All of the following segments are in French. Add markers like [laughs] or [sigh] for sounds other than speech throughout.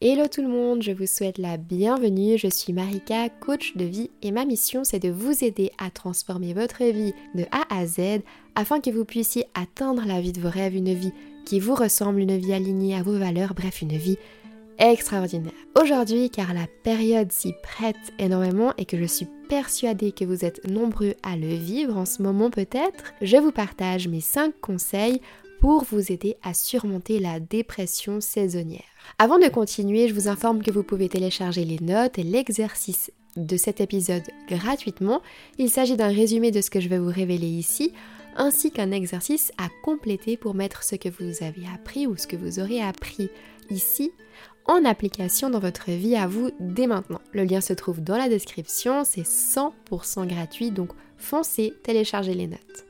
Hello tout le monde, je vous souhaite la bienvenue. Je suis Marika, coach de vie et ma mission c'est de vous aider à transformer votre vie de A à Z afin que vous puissiez atteindre la vie de vos rêves, une vie qui vous ressemble, une vie alignée à vos valeurs, bref une vie extraordinaire. Aujourd'hui, car la période s'y prête énormément et que je suis persuadée que vous êtes nombreux à le vivre en ce moment peut-être, je vous partage mes 5 conseils pour vous aider à surmonter la dépression saisonnière. Avant de continuer, je vous informe que vous pouvez télécharger les notes et l'exercice de cet épisode gratuitement. Il s'agit d'un résumé de ce que je vais vous révéler ici, ainsi qu'un exercice à compléter pour mettre ce que vous avez appris ou ce que vous aurez appris ici en application dans votre vie à vous dès maintenant. Le lien se trouve dans la description, c'est 100% gratuit, donc foncez, téléchargez les notes.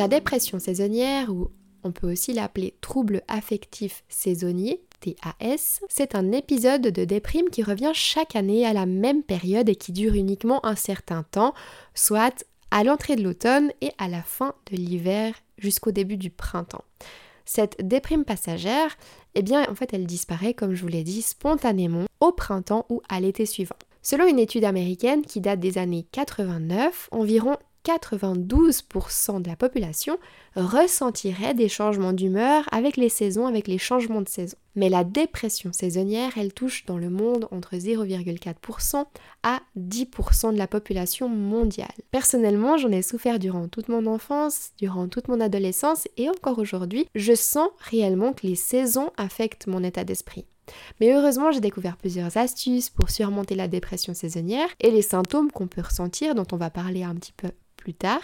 La dépression saisonnière, ou on peut aussi l'appeler trouble affectif saisonnier, TAS, c'est un épisode de déprime qui revient chaque année à la même période et qui dure uniquement un certain temps, soit à l'entrée de l'automne et à la fin de l'hiver jusqu'au début du printemps. Cette déprime passagère, eh bien en fait elle disparaît comme je vous l'ai dit spontanément au printemps ou à l'été suivant. Selon une étude américaine qui date des années 89, environ 92% de la population ressentirait des changements d'humeur avec les saisons, avec les changements de saison. Mais la dépression saisonnière, elle touche dans le monde entre 0,4% à 10% de la population mondiale. Personnellement, j'en ai souffert durant toute mon enfance, durant toute mon adolescence et encore aujourd'hui, je sens réellement que les saisons affectent mon état d'esprit. Mais heureusement, j'ai découvert plusieurs astuces pour surmonter la dépression saisonnière et les symptômes qu'on peut ressentir, dont on va parler un petit peu plus tard.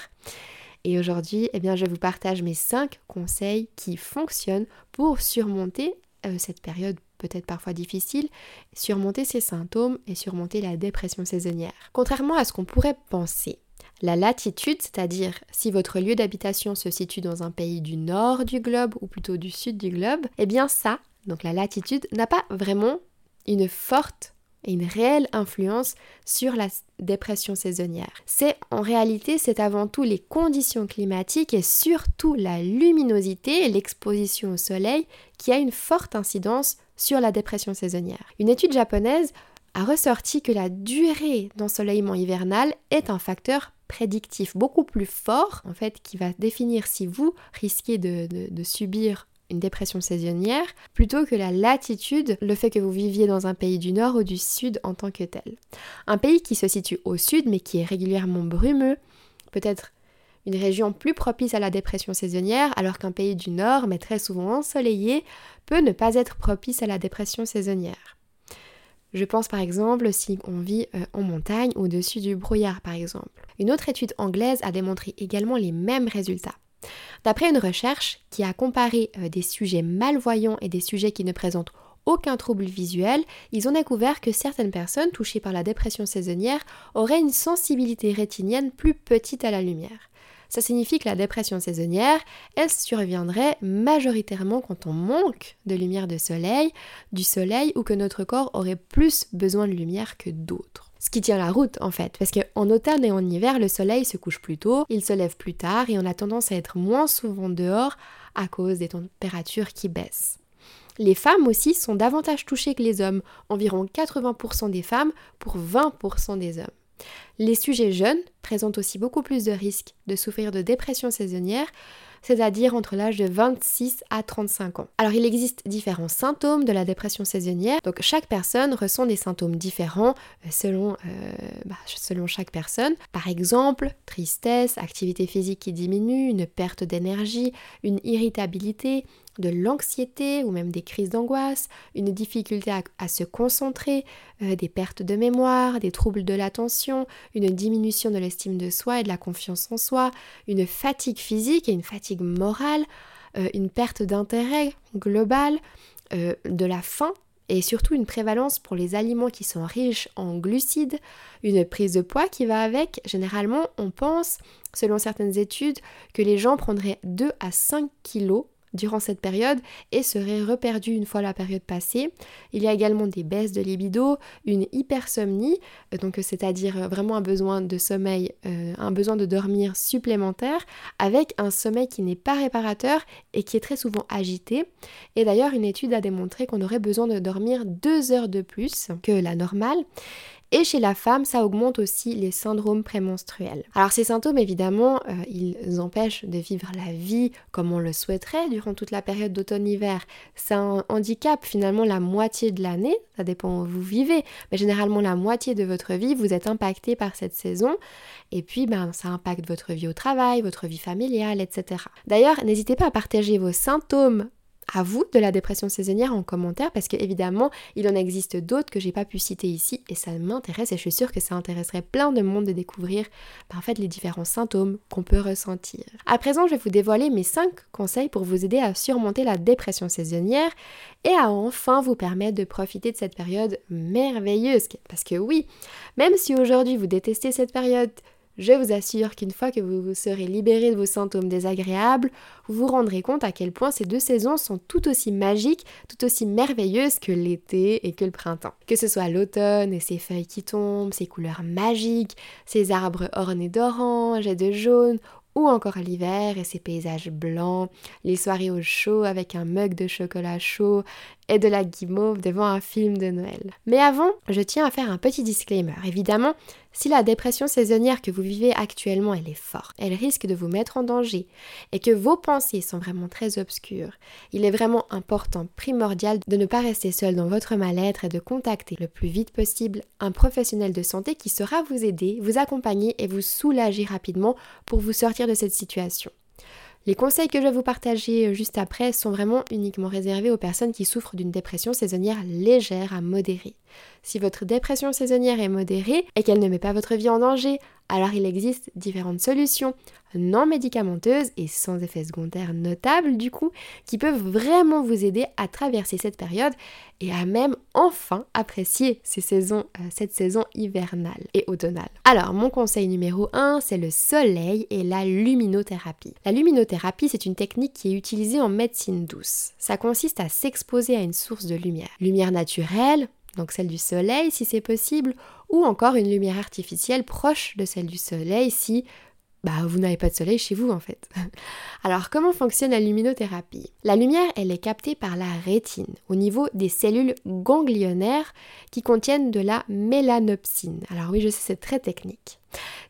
Et aujourd'hui, eh bien, je vous partage mes 5 conseils qui fonctionnent pour surmonter euh, cette période peut-être parfois difficile, surmonter ces symptômes et surmonter la dépression saisonnière. Contrairement à ce qu'on pourrait penser, la latitude, c'est-à-dire si votre lieu d'habitation se situe dans un pays du nord du globe ou plutôt du sud du globe, eh bien ça, donc la latitude, n'a pas vraiment une forte une réelle influence sur la dépression saisonnière. C'est en réalité, c'est avant tout les conditions climatiques et surtout la luminosité et l'exposition au soleil qui a une forte incidence sur la dépression saisonnière. Une étude japonaise a ressorti que la durée d'ensoleillement hivernal est un facteur prédictif beaucoup plus fort en fait qui va définir si vous risquez de subir une dépression saisonnière, plutôt que la latitude, le fait que vous viviez dans un pays du nord ou du sud en tant que tel. Un pays qui se situe au sud mais qui est régulièrement brumeux, peut-être une région plus propice à la dépression saisonnière, alors qu'un pays du nord, mais très souvent ensoleillé, peut ne pas être propice à la dépression saisonnière. Je pense par exemple si on vit euh, en montagne au-dessus du brouillard par exemple. Une autre étude anglaise a démontré également les mêmes résultats. D'après une recherche qui a comparé euh, des sujets malvoyants et des sujets qui ne présentent aucun trouble visuel, ils ont découvert que certaines personnes touchées par la dépression saisonnière auraient une sensibilité rétinienne plus petite à la lumière. Ça signifie que la dépression saisonnière, elle surviendrait majoritairement quand on manque de lumière de soleil, du soleil ou que notre corps aurait plus besoin de lumière que d'autres ce qui tient la route en fait, parce qu'en automne et en hiver, le soleil se couche plus tôt, il se lève plus tard et on a tendance à être moins souvent dehors à cause des températures qui baissent. Les femmes aussi sont davantage touchées que les hommes, environ 80% des femmes pour 20% des hommes. Les sujets jeunes présentent aussi beaucoup plus de risques de souffrir de dépression saisonnière, c'est-à-dire entre l'âge de 26 à 35 ans. Alors il existe différents symptômes de la dépression saisonnière, donc chaque personne ressent des symptômes différents euh, selon, euh, bah, selon chaque personne. Par exemple, tristesse, activité physique qui diminue, une perte d'énergie, une irritabilité, de l'anxiété ou même des crises d'angoisse, une difficulté à, se concentrer, euh, des pertes de mémoire, des troubles de l'attention, une diminution de l'estime de soi et de la confiance en soi, une fatigue physique et une fatigue morale, euh, une perte d'intérêt global, euh, de la faim et surtout une prévalence pour les aliments qui sont riches en glucides, une prise de poids qui va avec. Généralement, on pense, selon certaines études, que les gens prendraient 2 à 5 kilos durant cette période et serait reperdu une fois la période passée. Il y a également des baisses de libido, une hypersomnie, euh, donc c'est-à-dire vraiment un besoin de sommeil, euh, un besoin de dormir supplémentaire, avec un sommeil qui n'est pas réparateur et qui est très souvent agité. Et d'ailleurs, une étude a démontré qu'on aurait besoin de dormir deux heures de plus que la normale. Et chez la femme, ça augmente aussi les syndromes prémenstruels. Alors ces symptômes, évidemment, euh, ils empêchent de vivre la vie comme on le souhaiterait durant toute la période d'automne-hiver. Ça handicap finalement la moitié de l'année, ça dépend où vous vivez, mais généralement la moitié de votre vie, vous êtes impacté par cette saison. Et puis, ben, ça impacte votre vie au travail, votre vie familiale, etc. D'ailleurs, n'hésitez pas à partager vos symptômes à vous de la dépression saisonnière en commentaire parce que évidemment il en existe d'autres que j'ai pas pu citer ici et ça m'intéresse et je suis sûre que ça intéresserait plein de monde de découvrir ben, en fait les différents symptômes qu'on peut ressentir. À présent je vais vous dévoiler mes 5 conseils pour vous aider à surmonter la dépression saisonnière et à enfin vous permettre de profiter de cette période merveilleuse parce que oui, même si aujourd'hui vous détestez cette période, je vous assure qu'une fois que vous serez libéré de vos symptômes désagréables, vous vous rendrez compte à quel point ces deux saisons sont tout aussi magiques, tout aussi merveilleuses que l'été et que le printemps. Que ce soit l'automne et ses feuilles qui tombent, ses couleurs magiques, ses arbres ornés d'orange et de jaune, ou encore l'hiver et ses paysages blancs, les soirées au chaud avec un mug de chocolat chaud et de la guimauve devant un film de Noël. Mais avant, je tiens à faire un petit disclaimer. Évidemment, si la dépression saisonnière que vous vivez actuellement, elle est forte, elle risque de vous mettre en danger et que vos pensées sont vraiment très obscures, il est vraiment important, primordial de ne pas rester seul dans votre mal-être et de contacter le plus vite possible un professionnel de santé qui saura vous aider, vous accompagner et vous soulager rapidement pour vous sortir de cette situation. Les conseils que je vais vous partager euh, juste après sont vraiment uniquement réservés aux personnes qui souffrent d'une dépression saisonnière légère à modérée. Si votre dépression saisonnière est modérée et qu'elle ne met pas votre vie en danger, alors il existe différentes solutions non médicamenteuses et sans effets secondaires notables du coup, qui peuvent vraiment vous aider à traverser cette période et à même enfin apprécier euh, cette saison hivernale et automnale. Alors mon conseil numéro 1, c'est le soleil et la luminothérapie. La luminothérapie, c'est une technique qui est utilisée en médecine douce. Ça consiste à s'exposer à une source de lumière. Lumière naturelle, donc celle du soleil si c'est possible, ou encore une lumière artificielle proche de celle du soleil si bah, vous n'avez pas de soleil chez vous en fait. [laughs] Alors comment fonctionne la luminothérapie? La lumière, elle est captée par la rétine au niveau des cellules ganglionnaires qui contiennent de la mélanopsine. Alors oui, je sais, c'est très technique.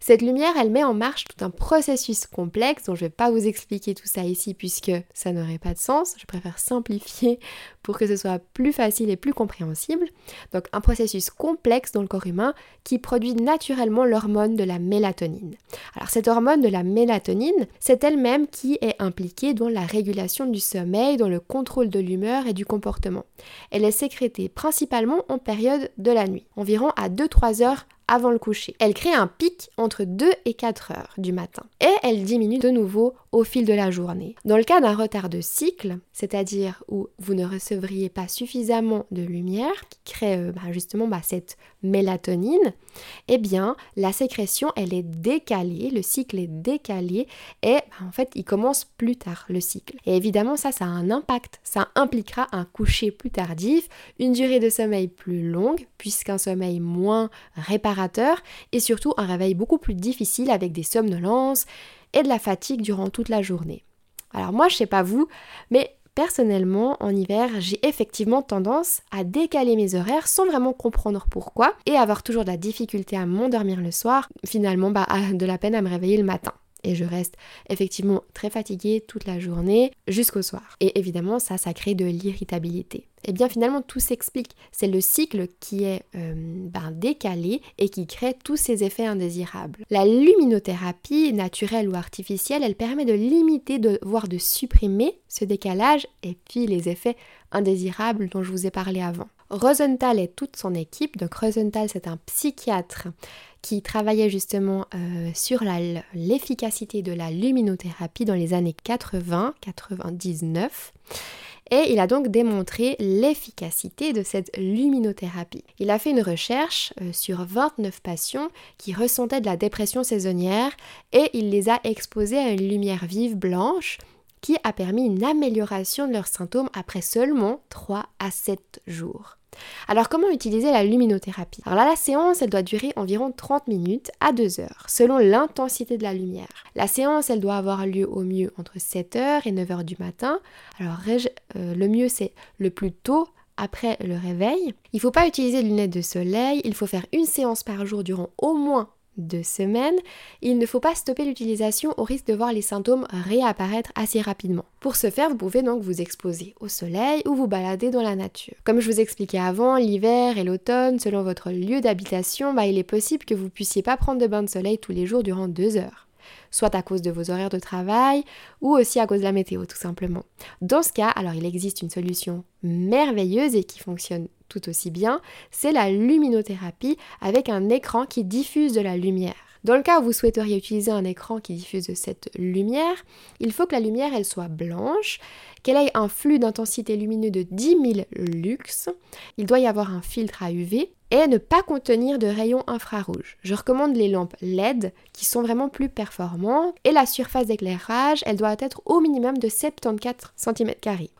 Cette lumière, elle met en marche tout un processus complexe dont je ne vais pas vous expliquer tout ça ici puisque ça n'aurait pas de sens. Je préfère simplifier pour que ce soit plus facile et plus compréhensible. Donc un processus complexe dans le corps humain qui produit naturellement l'hormone de la mélatonine. Alors cette hormone de la mélatonine, c'est elle-même qui est impliquée dans la régulation du sommeil, dans le contrôle de l'humeur et du comportement. Elle est sécrétée principalement en période de la nuit, environ à 2-3 heures avant le coucher. Elle crée un pic entre 2 et 4 heures du matin et elle diminue de nouveau au fil de la journée. Dans le cas d'un retard de cycle, c'est-à-dire où vous ne recevriez pas suffisamment de lumière qui crée euh, bah, justement bah, cette mélatonine, eh bien la sécrétion elle est décalée, le cycle est décalé et bah, en fait il commence plus tard le cycle. Et évidemment ça ça a un impact, ça impliquera un coucher plus tardif, une durée de sommeil plus longue puisqu'un sommeil moins réparateur et surtout un réveil beaucoup plus difficile avec des somnolences et de la fatigue durant toute la journée. Alors moi je sais pas vous, mais Personnellement, en hiver, j'ai effectivement tendance à décaler mes horaires sans vraiment comprendre pourquoi et avoir toujours de la difficulté à m'endormir le soir, finalement bah, de la peine à me réveiller le matin et je reste effectivement très fatiguée toute la journée jusqu'au soir. Et évidemment, ça, ça crée de l'irritabilité. Et eh bien finalement, tout s'explique. C'est le cycle qui est euh, ben, décalé et qui crée tous ces effets indésirables. La luminothérapie, naturelle ou artificielle, elle permet de limiter, voire de supprimer ce décalage et puis les effets indésirables dont je vous ai parlé avant. Rosenthal et toute son équipe, donc Rosenthal c'est un psychiatre qui travaillait justement euh, sur l'efficacité de la luminothérapie dans les années 80-99. Et il a donc démontré l'efficacité de cette luminothérapie. Il a fait une recherche euh, sur 29 patients qui ressentaient de la dépression saisonnière et il les a exposés à une lumière vive blanche qui a permis une amélioration de leurs symptômes après seulement 3 à 7 jours. Alors comment utiliser la luminothérapie? Alors la séance, elle doit durer environ 30 minutes à 2 heures, selon l'intensité de la lumière. La séance, elle doit avoir lieu au mieux entre 7h et 9h du matin. Alors euh, le mieux, c'est le plus tôt après le réveil. Il ne faut pas utiliser de lunettes de soleil, il faut faire une séance par jour durant au moins deux semaines, il ne faut pas stopper l'utilisation au risque de voir les symptômes réapparaître assez rapidement. Pour ce faire, vous pouvez donc vous exposer au soleil ou vous balader dans la nature. Comme je vous expliquais avant, l'hiver et l'automne, selon votre lieu d'habitation, bah, il est possible que vous puissiez pas prendre de bain de soleil tous les jours durant deux heures soit à cause de vos horaires de travail ou aussi à cause de la météo tout simplement. Dans ce cas, alors il existe une solution merveilleuse et qui fonctionne tout aussi bien, c'est la luminothérapie avec un écran qui diffuse de la lumière. Dans le cas où vous souhaiteriez utiliser un écran qui diffuse cette lumière, il faut que la lumière elle soit blanche, qu'elle ait un flux d'intensité lumineux de 10 000 lux, il doit y avoir un filtre à UV et ne pas contenir de rayons infrarouges. Je recommande les lampes LED qui sont vraiment plus performantes et la surface d'éclairage, elle doit être au minimum de 74 cm.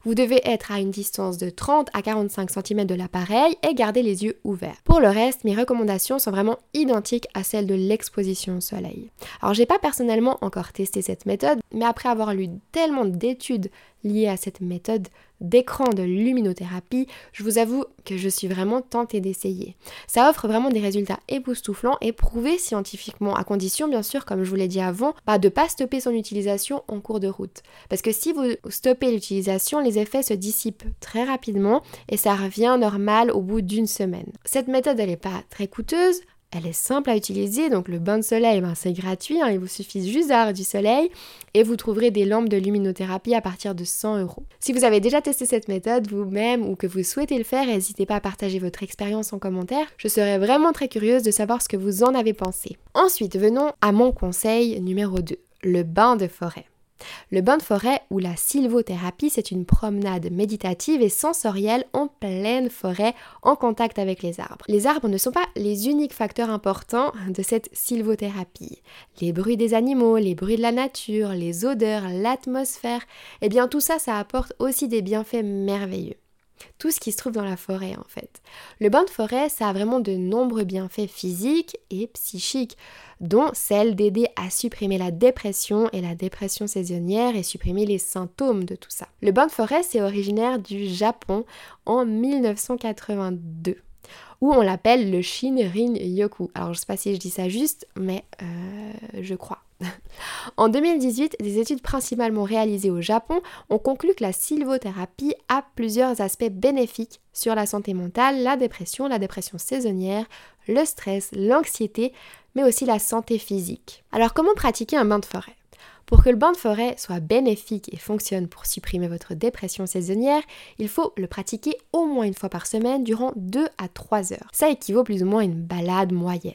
Vous devez être à une distance de 30 à 45 cm de l'appareil et garder les yeux ouverts. Pour le reste, mes recommandations sont vraiment identiques à celles de l'exposition au soleil. Alors j'ai pas personnellement encore testé cette méthode, mais après avoir lu tellement d'études liées à cette méthode, d'écran de luminothérapie, je vous avoue que je suis vraiment tentée d'essayer. Ça offre vraiment des résultats époustouflants et prouvés scientifiquement, à condition bien sûr, comme je vous l'ai dit avant, de ne pas stopper son utilisation en cours de route. Parce que si vous stoppez l'utilisation, les effets se dissipent très rapidement et ça revient normal au bout d'une semaine. Cette méthode, elle n'est pas très coûteuse, elle est simple à utiliser, donc le bain de soleil, ben, c'est gratuit, hein, il vous suffit juste d'avoir du soleil et vous trouverez des lampes de luminothérapie à partir de 100 euros. Si vous avez déjà testé cette méthode vous-même ou que vous souhaitez le faire, n'hésitez pas à partager votre expérience en commentaire. Je serais vraiment très curieuse de savoir ce que vous en avez pensé. Ensuite, venons à mon conseil numéro 2, le bain de forêt. Le bain de forêt ou la sylvothérapie, c'est une promenade méditative et sensorielle en pleine forêt en contact avec les arbres. Les arbres ne sont pas les uniques facteurs importants de cette sylvothérapie. Les bruits des animaux, les bruits de la nature, les odeurs, l'atmosphère, eh bien tout ça, ça apporte aussi des bienfaits merveilleux tout ce qui se trouve dans la forêt en fait. Le bain de forêt, ça a vraiment de nombreux bienfaits physiques et psychiques, dont celle d'aider à supprimer la dépression et la dépression saisonnière et supprimer les symptômes de tout ça. Le bain de forêt, c'est originaire du Japon en 1982 où on l'appelle le Shinrin Yoku. Alors je sais pas si je dis ça juste, mais euh, je crois. [laughs] en 2018, des études principalement réalisées au Japon ont conclu que la sylvothérapie a plusieurs aspects bénéfiques sur la santé mentale, la dépression, la dépression saisonnière, le stress, l'anxiété, mais aussi la santé physique. Alors comment pratiquer un bain de forêt? Pour que le bain de forêt soit bénéfique et fonctionne pour supprimer votre dépression saisonnière, il faut le pratiquer au moins une fois par semaine durant 2 à 3 heures. Ça équivaut plus ou moins à une balade moyenne.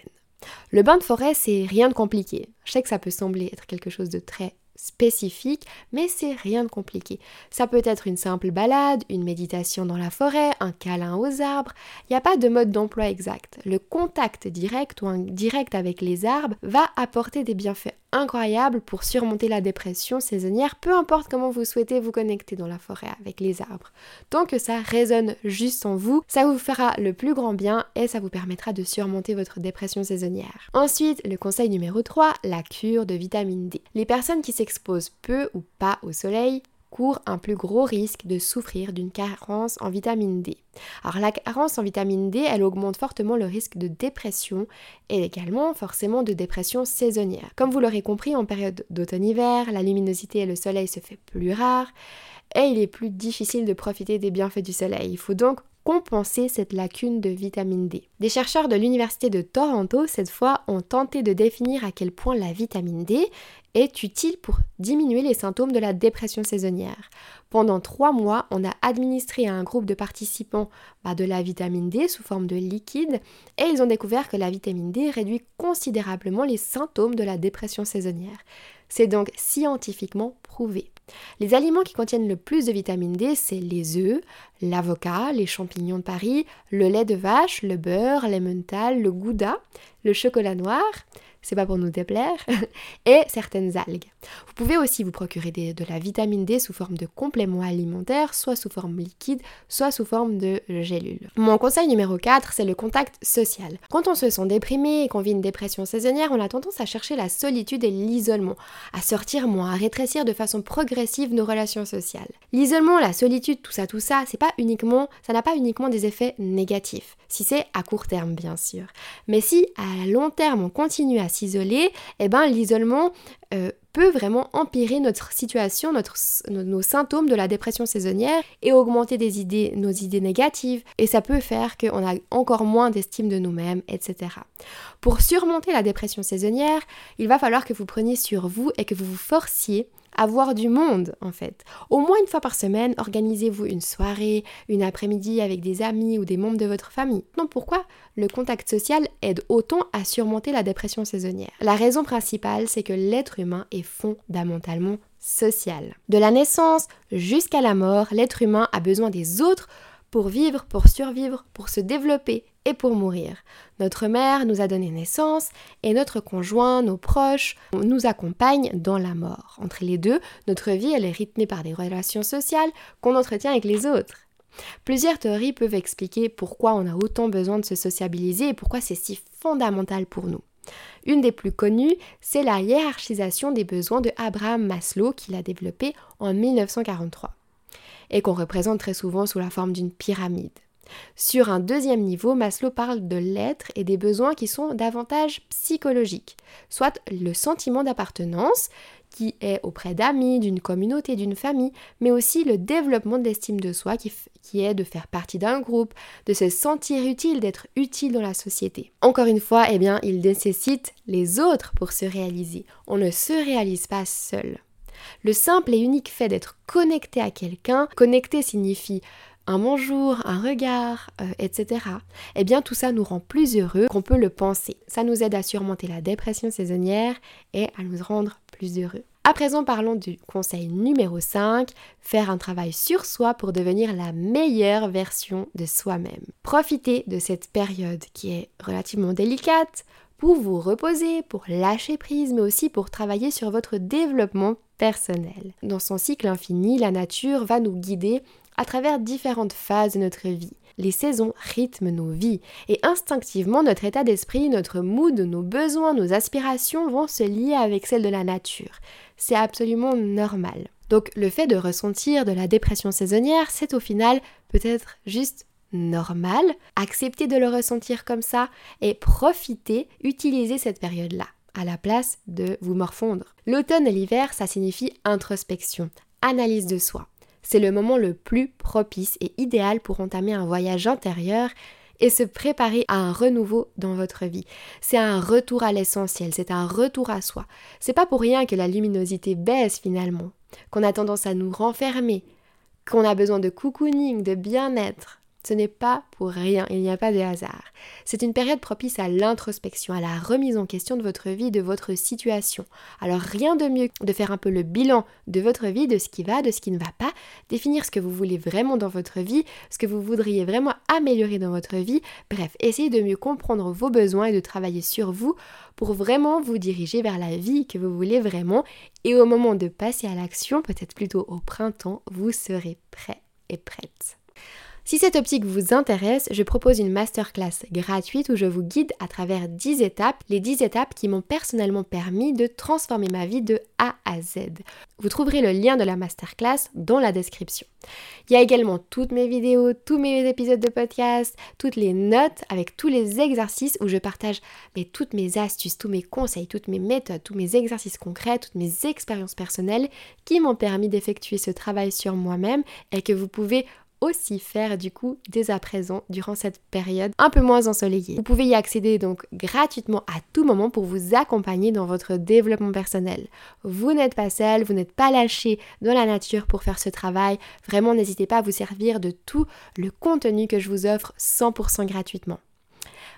Le bain de forêt, c'est rien de compliqué. Je sais que ça peut sembler être quelque chose de très spécifique, mais c'est rien de compliqué. Ça peut être une simple balade, une méditation dans la forêt, un câlin aux arbres. Il n'y a pas de mode d'emploi exact. Le contact direct ou indirect avec les arbres va apporter des bienfaits incroyables pour surmonter la dépression saisonnière, peu importe comment vous souhaitez vous connecter dans la forêt avec les arbres. Tant que ça résonne juste en vous, ça vous fera le plus grand bien et ça vous permettra de surmonter votre dépression saisonnière. Ensuite, le conseil numéro 3, la cure de vitamine D. Les personnes qui s'exposent peu ou pas au soleil court un plus gros risque de souffrir d'une carence en vitamine D. Alors la carence en vitamine D, elle augmente fortement le risque de dépression et également forcément de dépression saisonnière. Comme vous l'aurez compris, en période d'automne-hiver, la luminosité et le soleil se fait plus rare et il est plus difficile de profiter des bienfaits du soleil. Il faut donc compenser cette lacune de vitamine D. Des chercheurs de l'Université de Toronto, cette fois, ont tenté de définir à quel point la vitamine D est utile pour diminuer les symptômes de la dépression saisonnière. Pendant trois mois, on a administré à un groupe de participants bah, de la vitamine D sous forme de liquide et ils ont découvert que la vitamine D réduit considérablement les symptômes de la dépression saisonnière. C'est donc scientifiquement prouvé. Les aliments qui contiennent le plus de vitamine D, c'est les œufs, l'avocat, les champignons de Paris, le lait de vache, le beurre, l'emmental, le gouda, le chocolat noir, c'est pas pour nous déplaire, [laughs] et certaines algues. Vous pouvez aussi vous procurer de la vitamine D sous forme de complément alimentaire, soit sous forme liquide, soit sous forme de gélule. Mon conseil numéro 4, c'est le contact social. Quand on se sent déprimé et qu'on vit une dépression saisonnière, on a tendance à chercher la solitude et l'isolement, à sortir moins, à rétrécir de façon progressive nos relations sociales. L'isolement, la solitude, tout ça, tout ça, c'est pas uniquement, ça n'a pas uniquement des effets négatifs, si c'est à court terme bien sûr. Mais si à long terme on continue à s'isoler, eh ben l'isolement euh, peut vraiment empirer notre situation, nos symptômes de la dépression saisonnière et augmenter des idées, nos idées négatives. Et ça peut faire qu'on a encore moins d'estime de nous-mêmes, etc. Pour surmonter la dépression saisonnière, il va falloir que vous preniez sur vous et que vous vous forciez avoir du monde en fait. Au moins une fois par semaine, organisez-vous une soirée, une après-midi avec des amis ou des membres de votre famille. Non, pourquoi? Le contact social aide autant à surmonter la dépression saisonnière La raison principale, c'est que l'être humain est fondamentalement social. De la naissance jusqu'à la mort, l'être humain a besoin des autres pour vivre, pour survivre, pour se développer et pour mourir. Notre mère nous a donné naissance et notre conjoint, nos proches, nous accompagnent dans la mort. Entre les deux, notre vie, elle est rythmée par des relations sociales qu'on entretient avec les autres. Plusieurs théories peuvent expliquer pourquoi on a autant besoin de se sociabiliser et pourquoi c'est si fondamental pour nous. Une des plus connues, c'est la hiérarchisation des besoins de Abraham Maslow qu'il a développée en 1943 et qu'on représente très souvent sous la forme d'une pyramide. Sur un deuxième niveau, Maslow parle de l'être et des besoins qui sont davantage psychologiques, soit le sentiment d'appartenance qui est auprès d'amis, d'une communauté, d'une famille, mais aussi le développement de l'estime de soi qui, est de faire partie d'un groupe, de se sentir utile, d'être utile dans la société. Encore une fois, eh bien, il nécessite les autres pour se réaliser. On ne se réalise pas seul. Le simple et unique fait d'être connecté à quelqu'un, connecté signifie un bonjour, un regard, euh, etc. Eh bien tout ça nous rend plus heureux qu'on peut le penser. Ça nous aide à surmonter la dépression saisonnière et à nous rendre plus heureux. À présent, parlons du conseil numéro 5, faire un travail sur soi pour devenir la meilleure version de soi-même. Profitez de cette période qui est relativement délicate pour vous reposer, pour lâcher prise, mais aussi pour travailler sur votre développement personnel. Dans son cycle infini, la nature va nous guider à travers différentes phases de notre vie. Les saisons rythment nos vies et instinctivement notre état d'esprit, notre mood, nos besoins, nos aspirations vont se lier avec celles de la nature. C'est absolument normal. Donc le fait de ressentir de la dépression saisonnière, c'est au final peut-être juste normal, accepter de le ressentir comme ça et profiter, utiliser cette période-là à la place de vous morfondre. L'automne et l'hiver, ça signifie introspection, analyse de soi. C'est le moment le plus propice et idéal pour entamer un voyage intérieur et se préparer à un renouveau dans votre vie. C'est un retour à l'essentiel, c'est un retour à soi. C'est pas pour rien que la luminosité baisse finalement, qu'on a tendance à nous renfermer, qu'on a besoin de cocooning, de bien-être. Ce n'est pas pour rien, il n'y a pas de hasard. C'est une période propice à l'introspection, à la remise en question de votre vie, de votre situation. Alors rien de mieux de faire un peu le bilan de votre vie, de ce qui va, de ce qui ne va pas, définir ce que vous voulez vraiment dans votre vie, ce que vous voudriez vraiment améliorer dans votre vie, bref, essayez de mieux comprendre vos besoins et de travailler sur vous pour vraiment vous diriger vers la vie que vous voulez vraiment et au moment de passer à l'action, peut-être plutôt au printemps, vous serez prêt et prête. Si cette optique vous intéresse, je propose une masterclass gratuite où je vous guide à travers 10 étapes, les 10 étapes qui m'ont personnellement permis de transformer ma vie de A à Z. Vous trouverez le lien de la masterclass dans la description. Il y a également toutes mes vidéos, tous mes épisodes de podcast, toutes les notes avec tous les exercices où je partage toutes mes astuces, tous mes conseils, toutes mes méthodes, tous mes exercices concrets, toutes mes expériences personnelles qui m'ont permis d'effectuer ce travail sur moi-même et que vous pouvez aussi faire du coup dès à présent durant cette période un peu moins ensoleillée. Vous pouvez y accéder donc gratuitement à tout moment pour vous accompagner dans votre développement personnel. Vous n'êtes pas seul, vous n'êtes pas lâché dans la nature pour faire ce travail. Vraiment n'hésitez pas à vous servir de tout le contenu que je vous offre 100% gratuitement.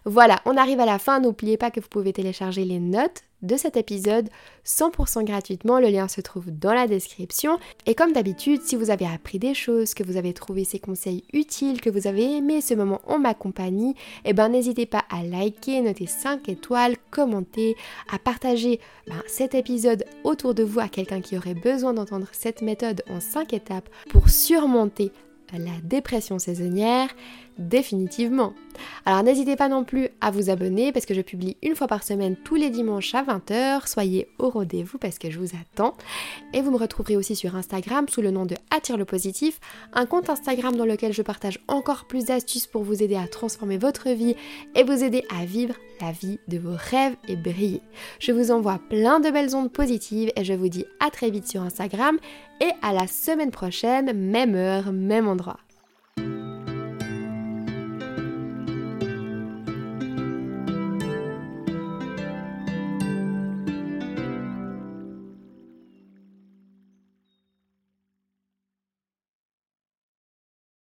Voilà, on arrive à la fin. N'oubliez pas que vous pouvez télécharger les notes de cet épisode 100% gratuitement. Le lien se trouve dans la description. Et comme d'habitude, si vous avez appris des choses, que vous avez trouvé ces conseils utiles, que vous avez aimé ce moment en ma compagnie, eh ben n'hésitez pas à liker, noter 5 étoiles, commenter, à partager ben, cet épisode autour de vous à quelqu'un qui aurait besoin d'entendre cette méthode en 5 étapes pour surmonter la dépression saisonnière définitivement. Alors n'hésitez pas non plus à vous abonner parce que je publie une fois par semaine tous les dimanches à 20h. Soyez au rendez-vous parce que je vous attends. Et vous me retrouverez aussi sur Instagram sous le nom de Attire le positif, un compte Instagram dans lequel je partage encore plus d'astuces pour vous aider à transformer votre vie et vous aider à vivre la vie de vos rêves et briller. Je vous envoie plein de belles ondes positives et je vous dis à très vite sur Instagram et à la semaine prochaine, même heure, même endroit.